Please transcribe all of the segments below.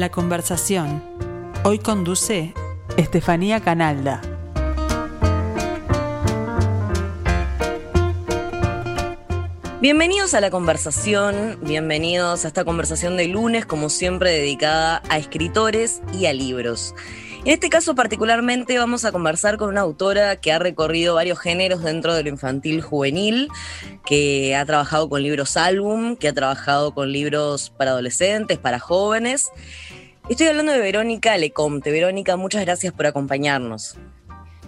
La conversación. Hoy conduce Estefanía Canalda. Bienvenidos a la conversación, bienvenidos a esta conversación de lunes, como siempre dedicada a escritores y a libros. En este caso particularmente vamos a conversar con una autora que ha recorrido varios géneros dentro de lo infantil juvenil, que ha trabajado con libros álbum, que ha trabajado con libros para adolescentes, para jóvenes. Estoy hablando de Verónica Lecomte. Verónica, muchas gracias por acompañarnos.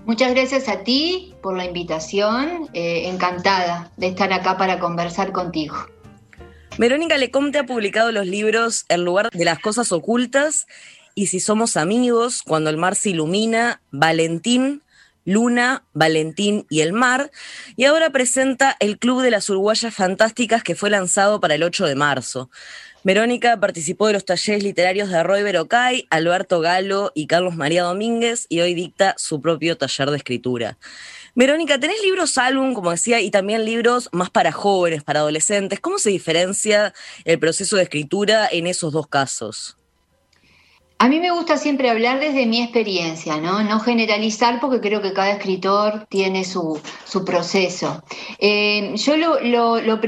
Muchas gracias a ti por la invitación. Eh, encantada de estar acá para conversar contigo. Verónica Lecomte ha publicado los libros El lugar de las cosas ocultas y Si somos amigos, Cuando el mar se ilumina, Valentín, Luna, Valentín y el mar, y ahora presenta el Club de las Uruguayas Fantásticas que fue lanzado para el 8 de marzo. Verónica participó de los talleres literarios de Roy Berocay, Alberto Galo y Carlos María Domínguez y hoy dicta su propio taller de escritura. Verónica, tenés libros álbum, como decía, y también libros más para jóvenes, para adolescentes. ¿Cómo se diferencia el proceso de escritura en esos dos casos? A mí me gusta siempre hablar desde mi experiencia, ¿no? No generalizar porque creo que cada escritor tiene su, proceso. Eh, yo lo,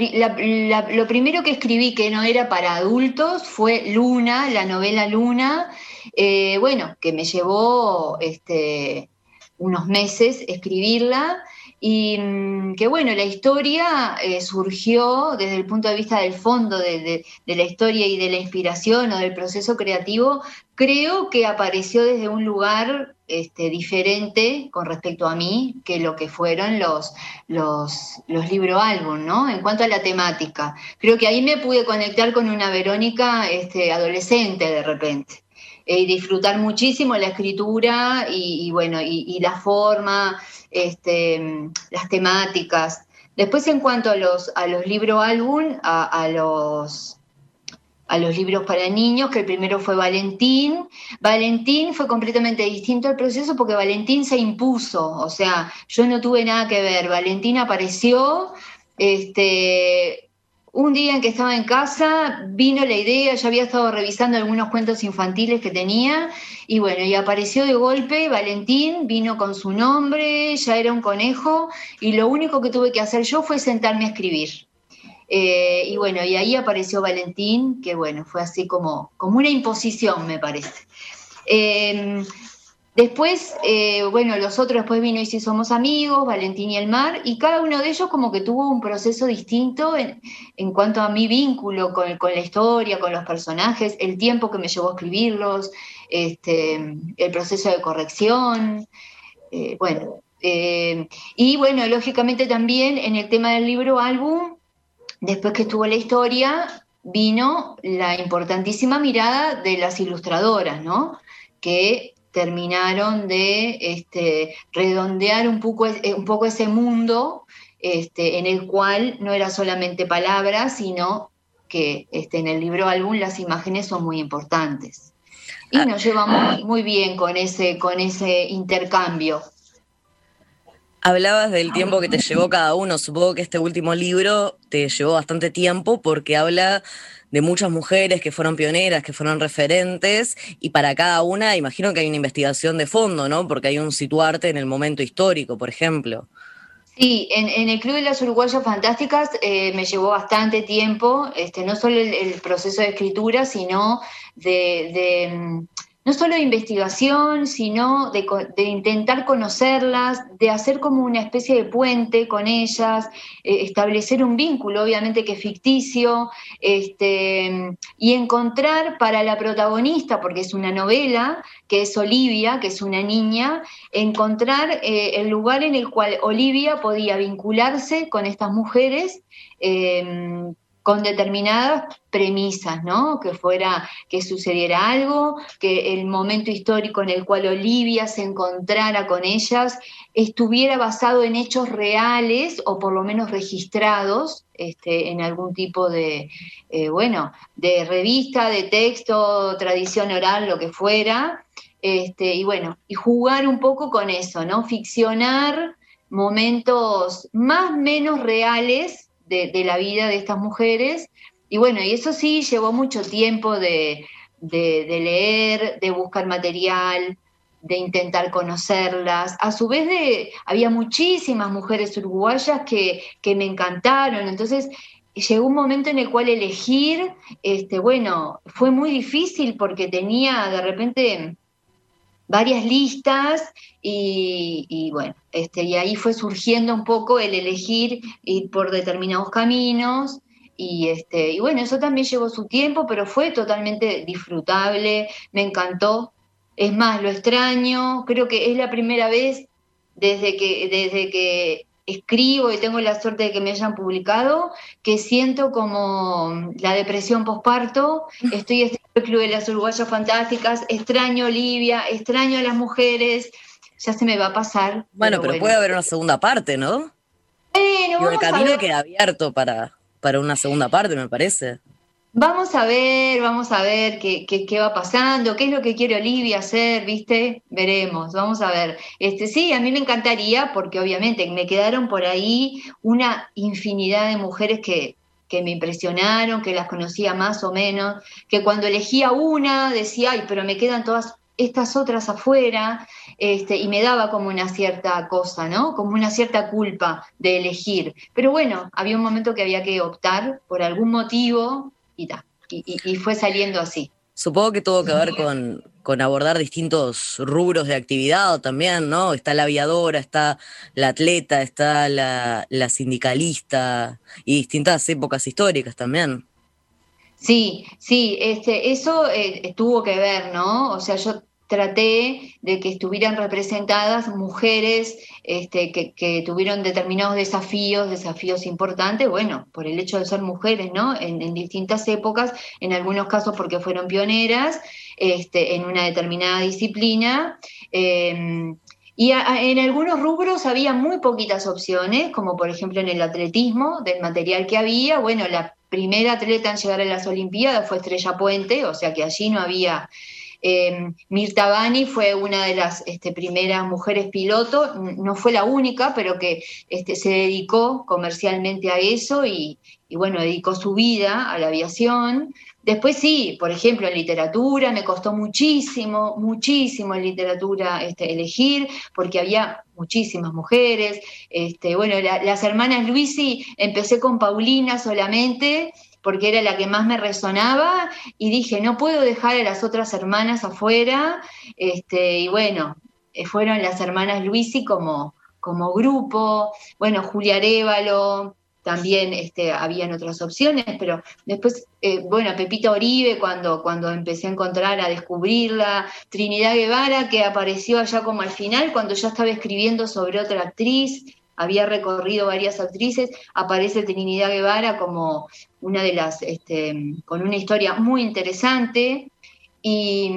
primero que escribí que no era para adultos fue Luna, la novela Luna, eh, bueno, que me llevó este, unos meses escribirla y mm, que bueno, la historia eh, surgió desde el punto de vista del fondo de, la historia y de la inspiración o del proceso creativo, creo que apareció desde un lugar este, diferente con respecto a mí que lo que fueron los, los, los libro álbum, ¿no? En cuanto a la temática. Creo que ahí me pude conectar con una Verónica este, adolescente de repente. Eh, disfrutar muchísimo la escritura y, bueno, y, la forma, este, las temáticas. Después en cuanto a los, a los libros álbum, a, los, a los libros para niños, que el primero fue Valentín. Valentín fue completamente distinto al proceso porque Valentín se impuso, o sea, yo no tuve nada que ver. Valentín apareció, este, un día en que estaba en casa, vino la idea, ya había estado revisando algunos cuentos infantiles que tenía, y bueno, y apareció de golpe Valentín, vino con su nombre, ya era un conejo, y lo único que tuve que hacer yo fue sentarme a escribir. Eh, y bueno, y ahí apareció Valentín, que bueno, fue así como, como una imposición, me parece. Eh, Después, eh, bueno, los otros después vino y si somos amigos, Valentín y el mar, y cada uno de ellos como que tuvo un proceso distinto en, cuanto a mi vínculo con, la historia, con los personajes, el tiempo que me llevó a escribirlos, este, el proceso de corrección, eh, bueno. Eh, y bueno, lógicamente también en el tema del libro álbum, después que estuvo la historia, vino la importantísima mirada de las ilustradoras, ¿no? Que terminaron de este, redondear un poco, un poco ese mundo este, en el cual no era solamente palabras, sino que este, en el libro álbum las imágenes son muy importantes. Y ah. nos llevamos muy bien con ese, con ese intercambio. Hablabas del tiempo que te llevó cada uno. Supongo que este último libro te llevó bastante tiempo porque habla de muchas mujeres que fueron pioneras, que fueron referentes, y para cada una imagino que hay una investigación de fondo, ¿no? Porque hay un situarte en el momento histórico, por ejemplo. Sí, en, el Club de las Uruguayas Fantásticas eh, me llevó bastante tiempo, este, no solo el, proceso de escritura, sino de mm, no solo de investigación, sino de, intentar conocerlas, de hacer como una especie de puente con ellas, eh, establecer un vínculo, obviamente que es ficticio, este, y encontrar para la protagonista, porque es una novela, que es Olivia, que es una niña, encontrar eh, el lugar en el cual Olivia podía vincularse con estas mujeres. Eh, con determinadas premisas, ¿no? Que fuera, que sucediera algo, que el momento histórico en el cual Olivia se encontrara con ellas estuviera basado en hechos reales o por lo menos registrados este, en algún tipo de, eh, bueno, de revista, de texto, tradición oral, lo que fuera. Este, y bueno, y jugar un poco con eso, ¿no? Ficcionar momentos más menos reales de, la vida de estas mujeres. Y bueno, y eso sí llevó mucho tiempo de, de, leer, de buscar material, de intentar conocerlas. A su vez de, había muchísimas mujeres uruguayas que, que me encantaron, entonces llegó un momento en el cual elegir, este, bueno, fue muy difícil porque tenía de repente varias listas y, bueno, este, y ahí fue surgiendo un poco el elegir ir por determinados caminos y, este, y bueno, eso también llevó su tiempo, pero fue totalmente disfrutable, me encantó. Es más, lo extraño, creo que es la primera vez desde que, desde que escribo y tengo la suerte de que me hayan publicado, que siento como la depresión posparto, estoy en el Club de las Uruguayas Fantásticas, extraño Olivia, extraño a las mujeres, ya se me va a pasar. Bueno, pero, puede haber una segunda parte, ¿no? Bueno, el camino queda abierto para, para una segunda parte, me parece. Vamos a ver, vamos a ver qué, qué, va pasando, qué es lo que quiere Olivia hacer, ¿viste? Veremos, vamos a ver. Este, sí, a mí me encantaría, porque obviamente me quedaron por ahí una infinidad de mujeres que, que me impresionaron, que las conocía más o menos, que cuando elegía una decía, ay, pero me quedan todas estas otras afuera, este, y me daba como una cierta cosa, ¿no? Como una cierta culpa de elegir. Pero bueno, había un momento que había que optar por algún motivo y, y, fue saliendo así. Supongo que tuvo que ver con, con, abordar distintos rubros de actividad también, ¿no? Está la aviadora, está la atleta, está la, la sindicalista y distintas épocas históricas también. Sí, sí, este, eso eh, tuvo que ver, ¿no? O sea, yo traté de que estuvieran representadas mujeres este, que, tuvieron determinados desafíos, desafíos importantes, bueno, por el hecho de ser mujeres, ¿no? En, distintas épocas, en algunos casos porque fueron pioneras este, en una determinada disciplina. Em, y en algunos rubros había muy poquitas opciones, como por ejemplo en el atletismo, del material que había. Bueno, la primera atleta en llegar a las Olimpiadas fue Estrella Puente, o sea que allí no había eh, Mirta Bani fue una de las este, primeras mujeres piloto, no fue la única, pero que este, se dedicó comercialmente a eso y, bueno, dedicó su vida a la aviación. Después sí, por ejemplo, en literatura me costó muchísimo, muchísimo en literatura este, elegir, porque había muchísimas mujeres. Este, bueno, las hermanas Luisi, empecé con Paulina solamente, porque era la que más me resonaba y dije, no puedo dejar a las otras hermanas afuera, este, y bueno, eh, fueron las hermanas Luisi como, como grupo, bueno, Julia Arevalo, también este, habían otras opciones, pero después, eh, bueno, Pepita Oribe, cuando, cuando empecé a encontrar, a descubrirla, Trinidad Guevara, que apareció allá como al final, cuando ya estaba escribiendo sobre otra actriz, había recorrido varias actrices, aparece Trinidad Guevara como una de las, este, con una historia muy interesante y,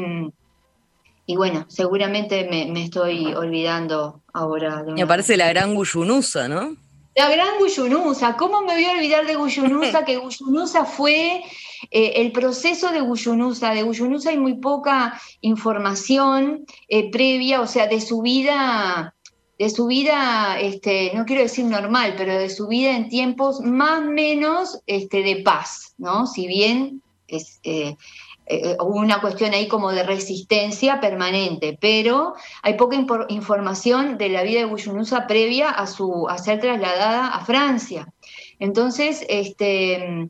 y bueno, seguramente me, estoy olvidando ahora. De Me aparece la gran Guyunusa, ¿no? La gran Guyunusa, ¿cómo me voy a olvidar de Guyunusa? que Guyunusa fue eh, el proceso de Guyunusa. De Guyunusa hay muy poca información eh, previa, o sea, de su vida de su vida, este, no quiero decir normal, pero de su vida en tiempos más menos este, de paz, ¿no? Si bien es eh, eh, una cuestión ahí como de resistencia permanente, pero hay poca información de la vida de Guyunusa previa a, su, a ser trasladada a Francia. Entonces, este,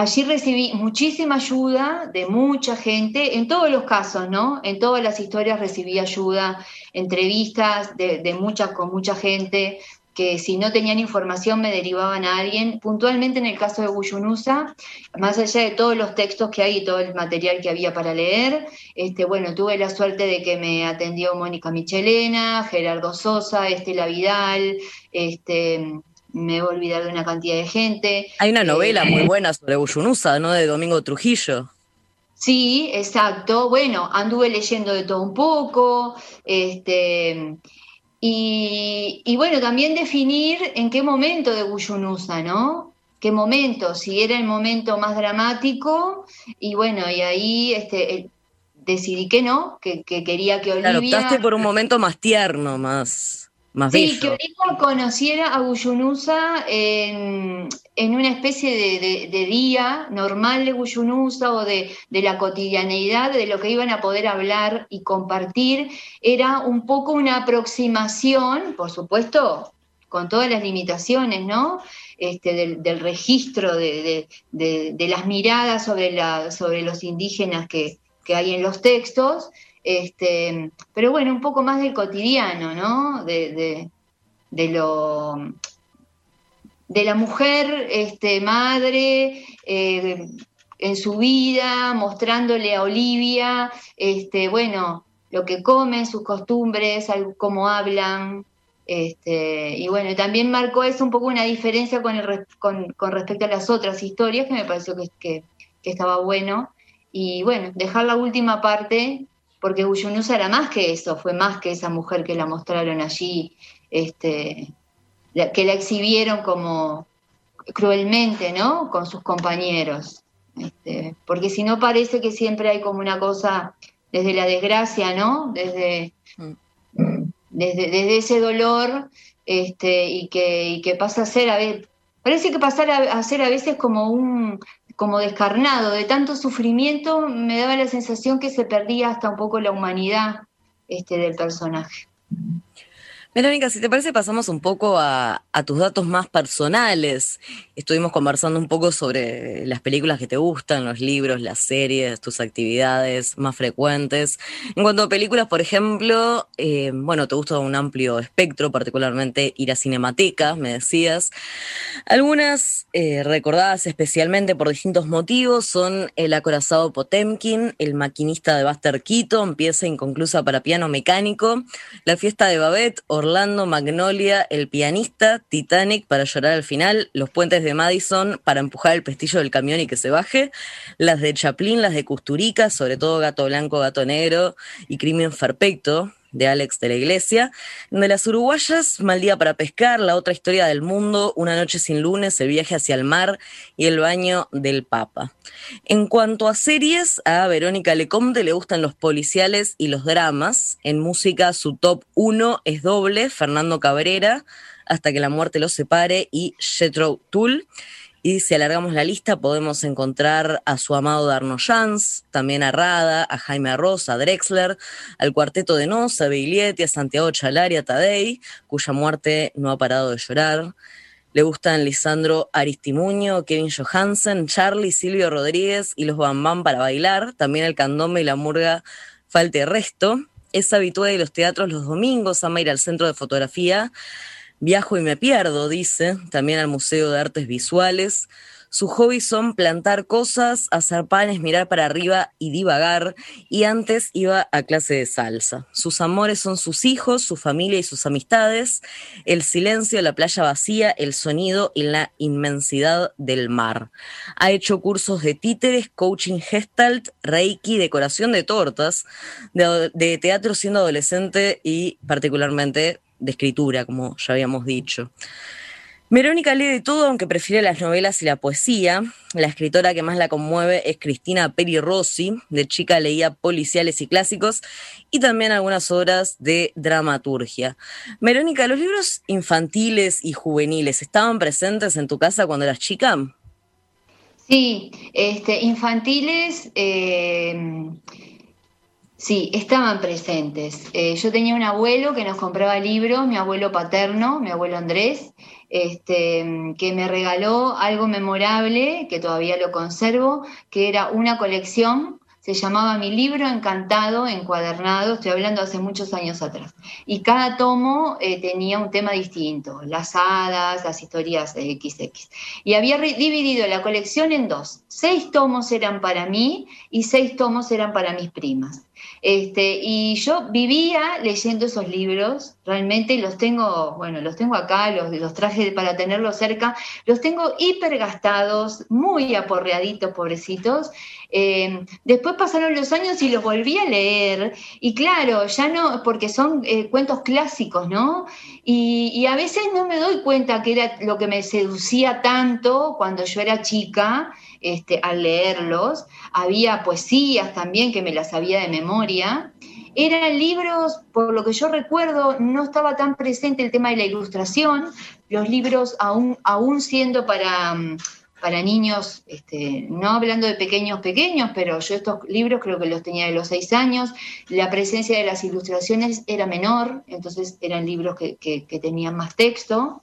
allí recibí muchísima ayuda de mucha gente, en todos los casos, ¿no? En todas las historias recibí ayuda entrevistas de, muchas con mucha gente que si no tenían información me derivaban a alguien. Puntualmente en el caso de Guyunusa, más allá de todos los textos que hay y todo el material que había para leer, este, bueno, tuve la suerte de que me atendió Mónica Michelena, Gerardo Sosa, Estela Vidal, este, me voy a olvidar de una cantidad de gente. Hay una novela muy eh, buena sobre Guyunusa, ¿no? De Domingo Trujillo. Sí, exacto. Bueno, anduve leyendo de todo un poco, este, y, bueno, también definir en qué momento de Guyunusa, ¿no? ¿Qué momento? Si era el momento más dramático, y bueno, y ahí este, decidí que no, que, quería que Olivia... Claro, optaste por un momento más tierno, más... más Sí, que Olivia conociera a Guyunusa en, una especie de, día normal de Guyunusa o de, la cotidianeidad, de lo que iban a poder hablar y compartir. Era un poco una aproximación, por supuesto, con todas las limitaciones, ¿no? Este, del, registro de, las miradas sobre, la, sobre los indígenas que, que hay en los textos, este, pero bueno, un poco más del cotidiano, ¿no? De, lo de la mujer este, madre eh, en su vida, mostrándole a Olivia, este, bueno, lo que comen, sus costumbres, cómo hablan. Este, y bueno, también marcó eso un poco una diferencia con, respecto a las otras historias, que me pareció que, que estaba bueno. Y bueno, dejar la última parte porque Uyunusa era más que eso, fue más que esa mujer que la mostraron allí, este, que la exhibieron como cruelmente, ¿no? Con sus compañeros. Este, porque si no parece que siempre hay como una cosa desde la desgracia, ¿no? Desde, mm. desde, ese dolor este, y, que, y que pasa a ser, a ver, parece que pasa a ser a veces como un como descarnado, de tanto sufrimiento, me daba la sensación que se perdía hasta un poco la humanidad este, del personaje. Verónica, si te parece, pasamos un poco a, tus datos más personales. Estuvimos conversando un poco sobre las películas que te gustan, los libros, las series, tus actividades más frecuentes. En cuanto a películas, por ejemplo, eh, bueno, te gusta un amplio espectro, particularmente ir a Cinemateca, me decías. Algunas eh, recordadas especialmente por distintos motivos son El acorazado Potemkin, El maquinista de Buster Keaton, pieza inconclusa para piano mecánico, La fiesta de Babette o Orlando, Magnolia, El pianista, Titanic para llorar al final, Los puentes de Madison para empujar el pestillo del camión y que se baje, las de Chaplin, las de Custurica, sobre todo Gato Blanco, Gato Negro y Crimen Perfecto, de Alex de la Iglesia. De las uruguayas, Mal día para pescar, La otra historia del mundo, Una noche sin lunes, El viaje hacia el mar y El baño del Papa. En cuanto a series, a Verónica Lecomte le gustan los policiales y los dramas. En música, su top 1 es doble, Fernando Cabrera, Hasta que la muerte los separe y Jethro Tull. Y si alargamos la lista, podemos encontrar a su amado Darno Jans, también a Rada, a Jaime Arroz, a Drexler, al cuarteto de Nos, a Biglietti, a Santiago Chalari, a Tadei, cuya muerte no ha parado de llorar. Le gustan Lisandro Aristimuño, Kevin Johansen, Charlie, Silvio Rodríguez y los Bambam para bailar, también el candombe y la murga Falte Resto. Es habitual de los teatros los domingos, ama ir al centro de fotografía Viajo y me pierdo, dice, también al Museo de Artes Visuales. Sus hobbies son plantar cosas, hacer panes, mirar para arriba y divagar. Y antes iba a clase de salsa. Sus amores son sus hijos, su familia y sus amistades, el silencio, la playa vacía, el sonido y la inmensidad del mar. Ha hecho cursos de títeres, coaching gestalt, reiki, decoración de tortas, de, de teatro siendo adolescente y particularmente de escritura, como ya habíamos dicho. Verónica lee de todo, aunque prefiere las novelas y la poesía. La escritora que más la conmueve es Cristina Peri Rossi. De chica leía policiales y clásicos y también algunas obras de dramaturgia. Verónica, ¿los libros infantiles y juveniles estaban presentes en tu casa cuando eras chica? Sí, este, infantiles. Eh, Sí, estaban presentes. Eh, yo tenía un abuelo que nos compraba libros, mi abuelo paterno, mi abuelo Andrés, este, que me regaló algo memorable, que todavía lo conservo, que era una colección se llamaba Mi libro encantado, encuadernado, estoy hablando hace muchos años atrás. Y cada tomo eh, tenía un tema distinto, las hadas, las historias XX. Y había dividido la colección en dos. Seis tomos eran para mí y seis tomos eran para mis primas. Este, y yo vivía leyendo esos libros, realmente los tengo, bueno, los tengo acá, los, los traje para tenerlos cerca, los tengo hipergastados, muy aporreaditos, pobrecitos. Eh, después pasaron los años y los volví a leer, y claro, ya no, porque son eh, cuentos clásicos, ¿no? Y, a veces no me doy cuenta que era lo que me seducía tanto cuando yo era chica, este, al leerlos. Había poesías también que me las sabía de memoria. eran libros, por lo que yo recuerdo, no estaba tan presente el tema de la ilustración, los libros aún, aún siendo para, mm, para niños, este, no hablando de pequeños pequeños, pero yo estos libros creo que los tenía de los seis años, la presencia de las ilustraciones era menor, entonces eran libros que, que tenían más texto.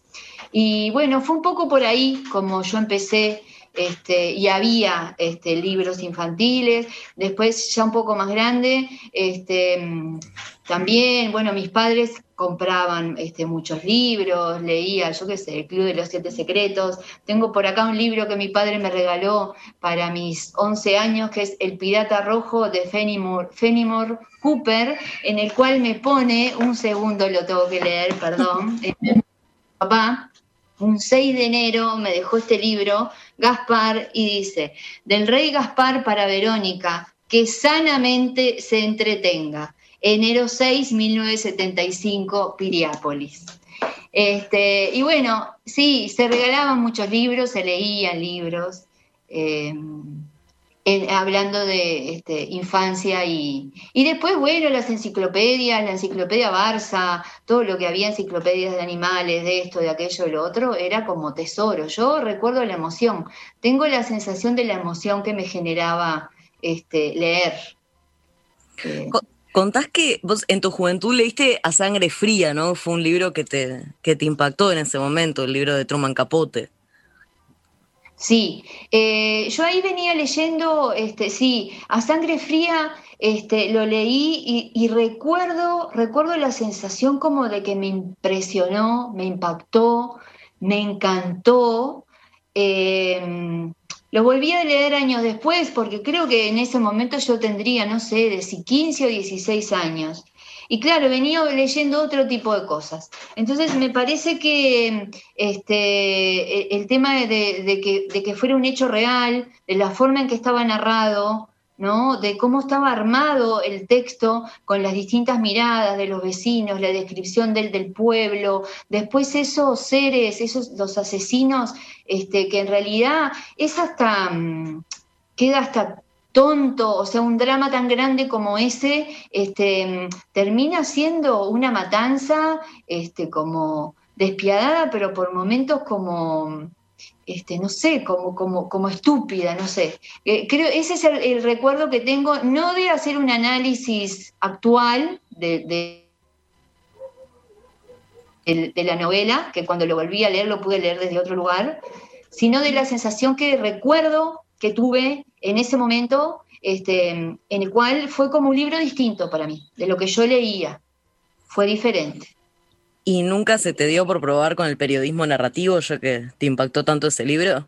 Y bueno, fue un poco por ahí como yo empecé este, y había este, libros infantiles, después ya un poco más grande, este, también, bueno, mis padres compraban este, muchos libros, leía, yo qué sé, el Club de los Siete Secretos. Tengo por acá un libro que mi padre me regaló para mis 11 años, que es El Pirata Rojo de Fenimore, Fenimore Cooper, en el cual me pone, un segundo lo tengo que leer, perdón, papá, un 6 de enero me dejó este libro, Gaspar, y dice, del rey Gaspar para Verónica, que sanamente se entretenga. Enero 6, 1975, Piriápolis. Este, y bueno, sí, se regalaban muchos libros, se leían libros. Eh, hablando de este, infancia y, y después, bueno, las enciclopedias, la enciclopedia Barça, todo lo que había enciclopedias de animales, de esto, de aquello, de lo otro, era como tesoro. Yo recuerdo la emoción, tengo la sensación de la emoción que me generaba este, leer. Contás que vos en tu juventud leíste A Sangre Fría, ¿no? Fue un libro que te, que te impactó en ese momento, el libro de Truman Capote. Sí, eh, yo ahí venía leyendo, este, sí, a sangre fría, este, lo leí y, recuerdo, recuerdo la sensación como de que me impresionó, me impactó, me encantó. Em, lo volví a leer años después porque creo que en ese momento yo tendría, no sé, de si 15 o 16 años. Y claro, venía leyendo otro tipo de cosas. Entonces me parece que este, el tema de, que, de que fuera un hecho real, de la forma en que estaba narrado, ¿no? de cómo estaba armado el texto con las distintas miradas de los vecinos, la descripción del, del pueblo, después esos seres, esos los asesinos, este, que en realidad es hasta, mm, queda hasta tonto, o sea, un drama tan grande como ese, este, termina siendo una matanza este, como despiadada, pero por momentos como, este, no sé, como, como, como estúpida, no sé. Eh, creo, ese es el, recuerdo que tengo, no de hacer un análisis actual de, de la novela, que cuando lo volví a leer lo pude leer desde otro lugar, sino de la sensación que recuerdo que tuve en ese momento, este, en el cual fue como un libro distinto para mí, de lo que yo leía. Fue diferente. ¿Y nunca se te dio por probar con el periodismo narrativo, ya que te impactó tanto ese libro?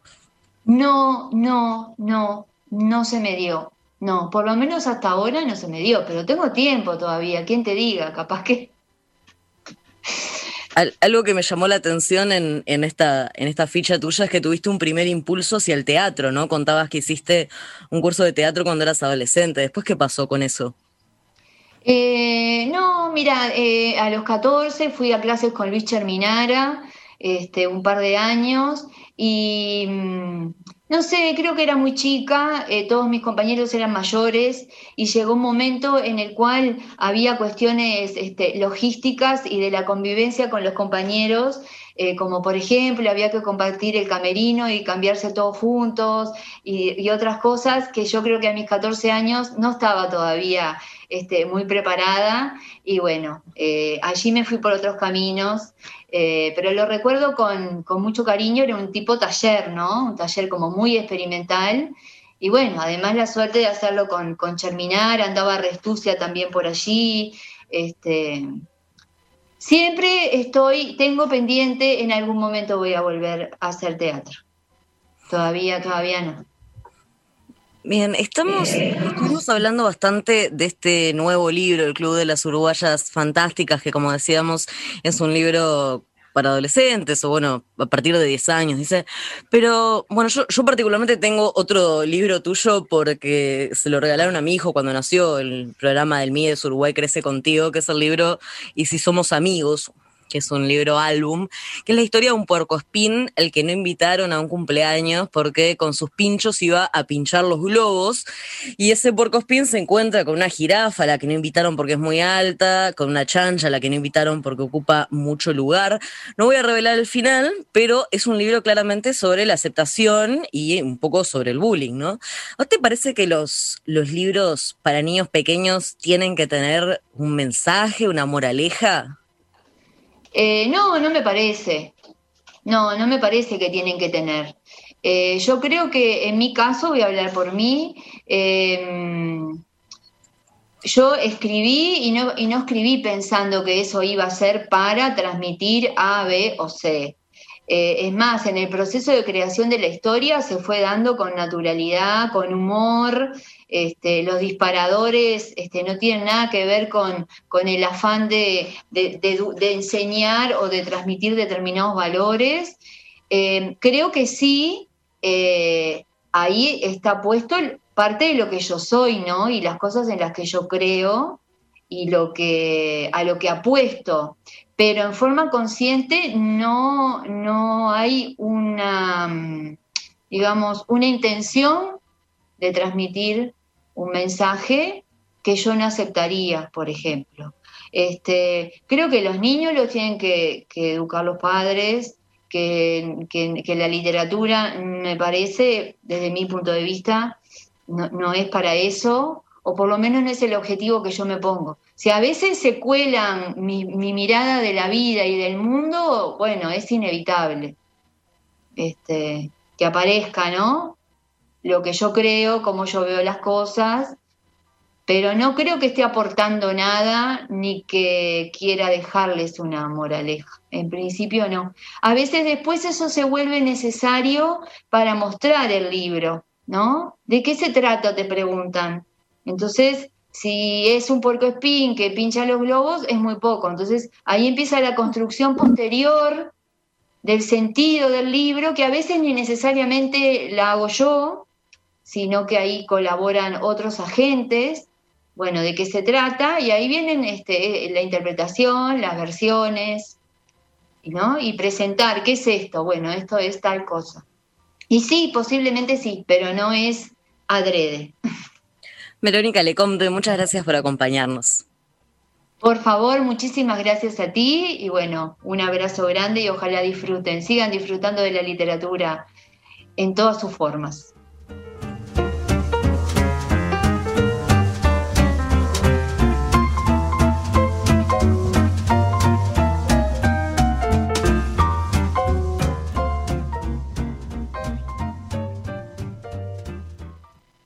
No, no, no, no se me dio. No, por lo menos hasta ahora no se me dio, pero tengo tiempo todavía, ¿quién te diga? Capaz que algo que me llamó la atención en, esta, en esta ficha tuya es que tuviste un primer impulso hacia el teatro, ¿no? Contabas que hiciste un curso de teatro cuando eras adolescente. ¿Después qué pasó con eso? Eh, no, mira, eh, a los 14 fui a clases con Luis Cherminara, este, un par de años, y mm, no sé, creo que era muy chica, eh, todos mis compañeros eran mayores y llegó un momento en el cual había cuestiones este, logísticas y de la convivencia con los compañeros, eh, como por ejemplo había que compartir el camerino y cambiarse todos juntos y, otras cosas que yo creo que a mis 14 años no estaba todavía este, muy preparada y bueno, eh, allí me fui por otros caminos eh, pero lo recuerdo con, mucho cariño, era un tipo taller, ¿no? Un taller como muy experimental. Y bueno, además la suerte de hacerlo con, con Cherminar, andaba Restucia también por allí. Este, siempre estoy, tengo pendiente, en algún momento voy a volver a hacer teatro. Todavía, todavía no. Bien, estamos, hablando bastante de este nuevo libro, El Club de las Uruguayas Fantásticas, que como decíamos es un libro para adolescentes o bueno, a partir de 10 años, dice. Pero bueno, yo, yo particularmente tengo otro libro tuyo porque se lo regalaron a mi hijo cuando nació el programa del MIDES Uruguay Crece Contigo, que es el libro Y si somos amigos, que es un libro álbum, que es la historia de un puercoespín, el que no invitaron a un cumpleaños porque con sus pinchos iba a pinchar los globos. Y ese puercoespín se encuentra con una jirafa, a la que no invitaron porque es muy alta, con una chancha, a la que no invitaron porque ocupa mucho lugar. No voy a revelar el final, pero es un libro claramente sobre la aceptación y un poco sobre el bullying, ¿no? ¿No te parece que los, los libros para niños pequeños tienen que tener un mensaje, una moraleja? Eh, no, no me parece. No, no me parece que tienen que tener. Eh, yo creo que en mi caso, voy a hablar por mí, em, yo escribí y no, y no escribí pensando que eso iba a ser para transmitir A, B o C. Eh, es más, en el proceso de creación de la historia se fue dando con naturalidad, con humor. Este, los disparadores este, no tienen nada que ver con, el afán de, enseñar o de transmitir determinados valores. Eh, creo que sí, eh, ahí está puesto parte de lo que yo soy, ¿no? Y las cosas en las que yo creo y lo que, a lo que apuesto pero en forma consciente no, no hay una, digamos, una intención de transmitir un mensaje que yo no aceptaría, por ejemplo. Este, creo que los niños los tienen que, educar los padres, que, la literatura, me parece, desde mi punto de vista, no, no es para eso, o por lo menos no es el objetivo que yo me pongo. Si a veces se cuelan mi, mirada de la vida y del mundo, bueno, es inevitable este, que aparezca, ¿no? Lo que yo creo, cómo yo veo las cosas, pero no creo que esté aportando nada ni que quiera dejarles una moraleja. En principio no. A veces después eso se vuelve necesario para mostrar el libro, ¿no? ¿De qué se trata? Te preguntan. Entonces, si es un puerco espín que pincha los globos, es muy poco. Entonces ahí empieza la construcción posterior del sentido del libro, que a veces ni necesariamente la hago yo, sino que ahí colaboran otros agentes. Bueno, ¿de qué se trata? Y ahí vienen este, la interpretación, las versiones, ¿no? Y presentar, ¿qué es esto? Bueno, esto es tal cosa. Y sí, posiblemente sí, pero no es adrede. Verónica Lecomte, muchas gracias por acompañarnos. Por favor, muchísimas gracias a ti y bueno, un abrazo grande y ojalá disfruten, sigan disfrutando de la literatura en todas sus formas.